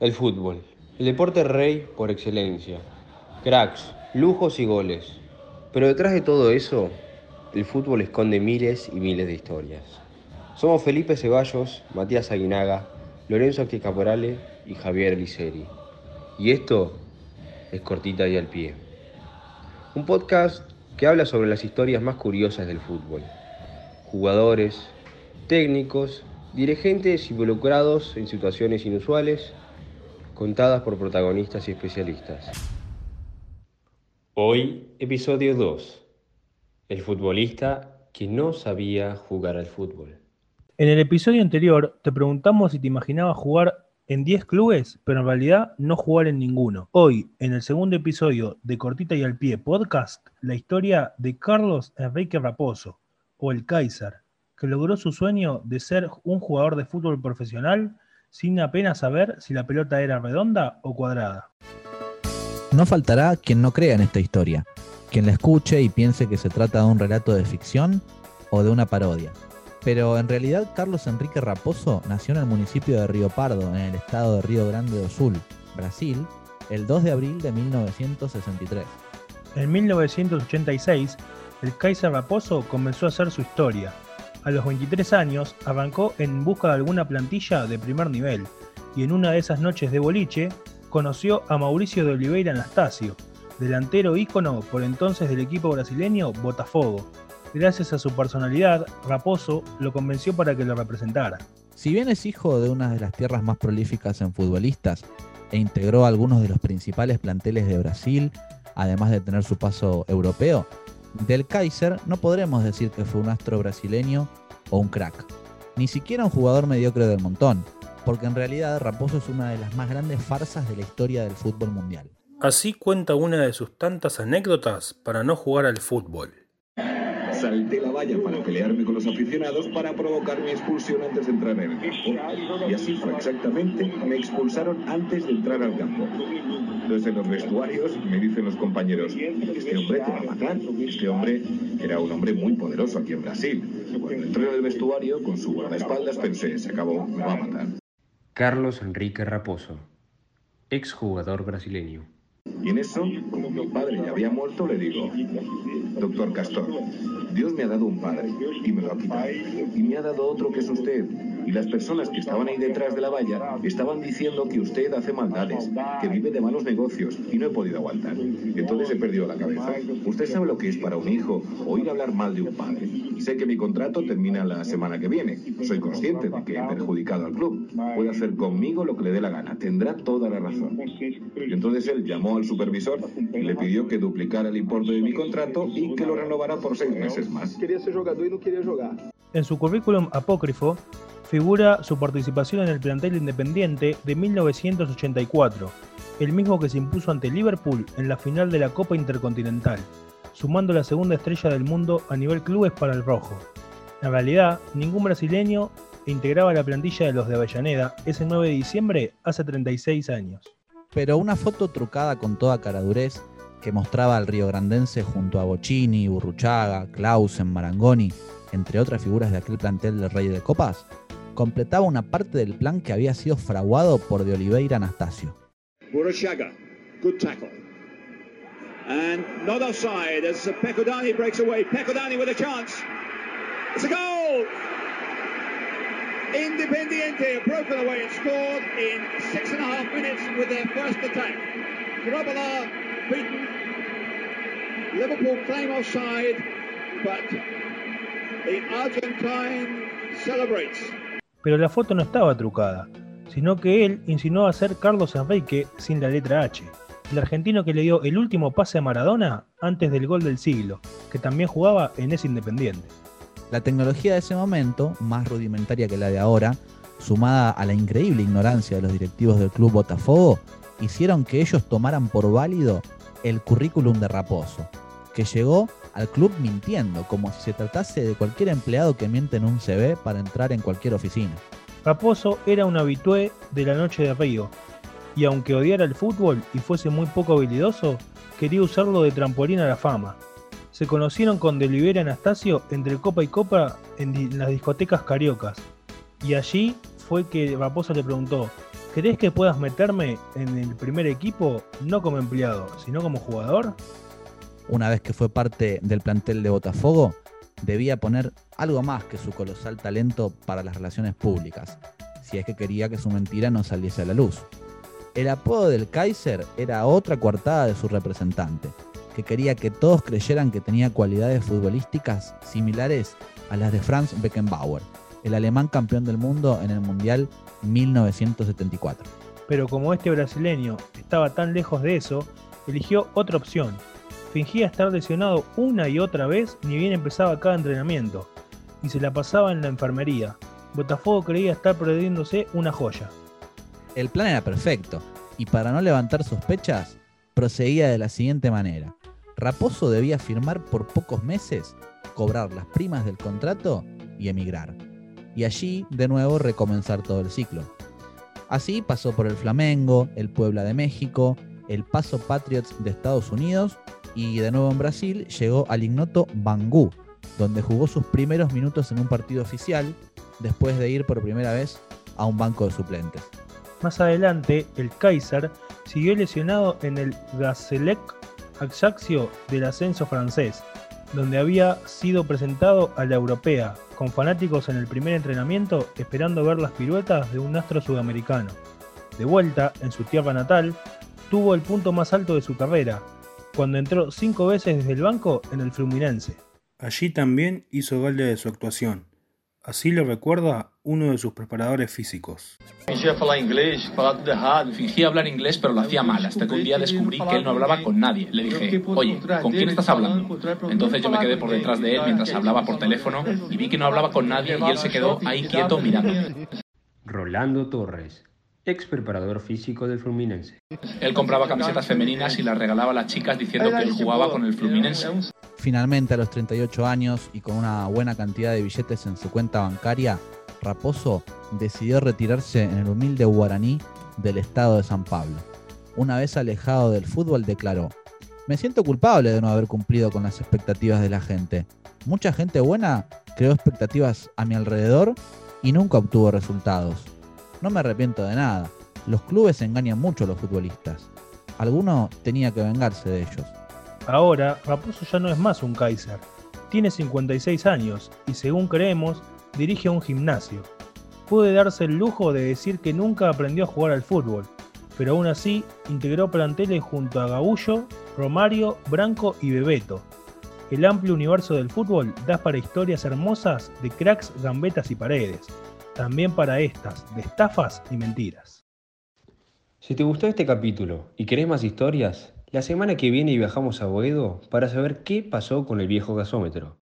El fútbol, el deporte rey por excelencia. Cracks, lujos y goles. Pero detrás de todo eso, el fútbol esconde miles y miles de historias. Somos Felipe Ceballos, Matías Aguinaga, Lorenzo Caporale y Javier Liceri. Y esto es Cortita y al Pie. Un podcast que habla sobre las historias más curiosas del fútbol. Jugadores, técnicos, dirigentes involucrados en situaciones inusuales contadas por protagonistas y especialistas. Hoy, episodio 2. El futbolista que no sabía jugar al fútbol. En el episodio anterior te preguntamos si te imaginabas jugar en 10 clubes, pero en realidad no jugar en ninguno. Hoy, en el segundo episodio de Cortita y al Pie podcast, la historia de Carlos Enrique Raposo, o el Kaiser, que logró su sueño de ser un jugador de fútbol profesional sin apenas saber si la pelota era redonda o cuadrada. No faltará quien no crea en esta historia, quien la escuche y piense que se trata de un relato de ficción o de una parodia. Pero en realidad Carlos Enrique Raposo nació en el municipio de Río Pardo, en el estado de Río Grande do Sul, Brasil, el 2 de abril de 1963. En 1986, el Kaiser Raposo comenzó a hacer su historia, a los 23 años arrancó en busca de alguna plantilla de primer nivel y en una de esas noches de boliche conoció a Mauricio de Oliveira Anastasio, delantero ícono por entonces del equipo brasileño Botafogo. Gracias a su personalidad, Raposo lo convenció para que lo representara. Si bien es hijo de una de las tierras más prolíficas en futbolistas e integró algunos de los principales planteles de Brasil, además de tener su paso europeo, del Kaiser no podremos decir que fue un astro brasileño o un crack, ni siquiera un jugador mediocre del montón, porque en realidad Raposo es una de las más grandes farsas de la historia del fútbol mundial. Así cuenta una de sus tantas anécdotas para no jugar al fútbol. Salté la valla para pelearme con los aficionados para provocar mi expulsión antes de entrar en el campo. Y así fue exactamente, me expulsaron antes de entrar al campo. Desde los vestuarios me dicen los compañeros, este hombre te va a matar. Este hombre era un hombre muy poderoso aquí en Brasil. Cuando entré en el vestuario, con su guardaespaldas, pensé, se acabó, me va a matar. Carlos Enrique Raposo, exjugador brasileño. Y en eso, como mi padre ya había muerto, le digo, doctor Castor, Dios me ha dado un padre y me lo ha quitado. Y me ha dado otro que es usted. Y las personas que estaban ahí detrás de la valla estaban diciendo que usted hace maldades, que vive de malos negocios y no he podido aguantar. Entonces he perdido la cabeza. Usted sabe lo que es para un hijo oír hablar mal de un padre. Sé que mi contrato termina la semana que viene. Soy consciente de que he perjudicado al club. Puede hacer conmigo lo que le dé la gana. Tendrá toda la razón. Y entonces él llamó al supervisor y le pidió que duplicara el importe de mi contrato y que lo renovara por seis meses más. Quería ser jugador y no quería jugar. En su currículum apócrifo figura su participación en el plantel independiente de 1984, el mismo que se impuso ante Liverpool en la final de la Copa Intercontinental, sumando la segunda estrella del mundo a nivel clubes para el rojo. En realidad, ningún brasileño integraba la plantilla de los de Avellaneda ese 9 de diciembre hace 36 años. Pero una foto trucada con toda caradurez que mostraba al riograndense junto a Bocini, Burruchaga, Clausen, Marangoni, entre otras figuras de aquel plantel del Rey de Copas, completaba una parte del plan que había sido fraguado por de Oliveira Anastasio. Good tackle. And not offside as Pecodani breaks away. Pecodani with a chance. It's a goal! Independiente have broken away and scored in six and a half minutes with their first attack. Grobbelaar beaten. Liverpool claim offside, but. Pero la foto no estaba trucada, sino que él insinuó a ser Carlos Enrique sin la letra H, el argentino que le dio el último pase a Maradona antes del gol del siglo, que también jugaba en ese Independiente. La tecnología de ese momento, más rudimentaria que la de ahora, sumada a la increíble ignorancia de los directivos del club Botafogo, hicieron que ellos tomaran por válido el currículum de Raposo, que llegó al club mintiendo, como si se tratase de cualquier empleado que miente en un CV para entrar en cualquier oficina. Raposo era un habitué de la noche de Río, y aunque odiara el fútbol y fuese muy poco habilidoso, quería usarlo de trampolín a la fama. Se conocieron con De Olivera Anastasio entre copa y copa en las discotecas cariocas, y allí fue que Raposo le preguntó, ¿Crees que puedas meterme en el primer equipo no como empleado, sino como jugador? Una vez que fue parte del plantel de Botafogo, debía poner algo más que su colosal talento para las relaciones públicas, si es que quería que su mentira no saliese a la luz. El apodo del Kaiser era otra coartada de su representante, que quería que todos creyeran que tenía cualidades futbolísticas similares a las de Franz Beckenbauer, el alemán campeón del mundo en el Mundial 1974. Pero como este brasileño estaba tan lejos de eso, eligió otra opción. Fingía estar lesionado una y otra vez ni bien empezaba cada entrenamiento, y se la pasaba en la enfermería. Botafogo creía estar perdiéndose una joya. El plan era perfecto, y para no levantar sospechas, proseguía de la siguiente manera. Raposo debía firmar por pocos meses, cobrar las primas del contrato y emigrar. Y allí, de nuevo, recomenzar todo el ciclo. Así pasó por el Flamengo, el Puebla de México, el Paso Patriots de Estados Unidos y de nuevo en Brasil llegó al ignoto Bangu, donde jugó sus primeros minutos en un partido oficial después de ir por primera vez a un banco de suplentes. Más adelante, el Kaiser siguió lesionado en el Gazélec Ajaccio del ascenso francés, donde había sido presentado a la europea, con fanáticos en el primer entrenamiento esperando ver las piruetas de un astro sudamericano. De vuelta, en su tierra natal, tuvo el punto más alto de su carrera, cuando entró cinco veces desde el banco en el Fluminense. Allí también hizo gala de su actuación. Así lo recuerda uno de sus preparadores físicos. Fingía hablar inglés, Fingía hablar inglés, pero lo hacía mal, hasta que un día descubrí que él no hablaba con nadie. Le dije, oye, ¿con quién estás hablando? Entonces yo me quedé por detrás de él mientras hablaba por teléfono y vi que no hablaba con nadie y él se quedó ahí quieto mirando. Rolando Torres, ex preparador físico del Fluminense. Él compraba camisetas femeninas y las regalaba a las chicas diciendo que él jugaba con el Fluminense. Finalmente, a los 38 años y con una buena cantidad de billetes en su cuenta bancaria, Raposo decidió retirarse en el humilde Guaraní del estado de San Pablo. Una vez alejado del fútbol, declaró: Me siento culpable de no haber cumplido con las expectativas de la gente. Mucha gente buena creó expectativas a mi alrededor y nunca obtuvo resultados. No me arrepiento de nada. Los clubes engañan mucho a los futbolistas. Alguno tenía que vengarse de ellos. Ahora, Raposo ya no es más un Kaiser. Tiene 56 años y según creemos, dirige un gimnasio. Puede darse el lujo de decir que nunca aprendió a jugar al fútbol, pero aún así integró planteles junto a Gaullo, Romario, Branco y Bebeto. El amplio universo del fútbol da para historias hermosas de cracks, gambetas y paredes, también para estas, de estafas y mentiras. Si te gustó este capítulo y querés más historias, la semana que viene viajamos a Boedo para saber qué pasó con el viejo gasómetro.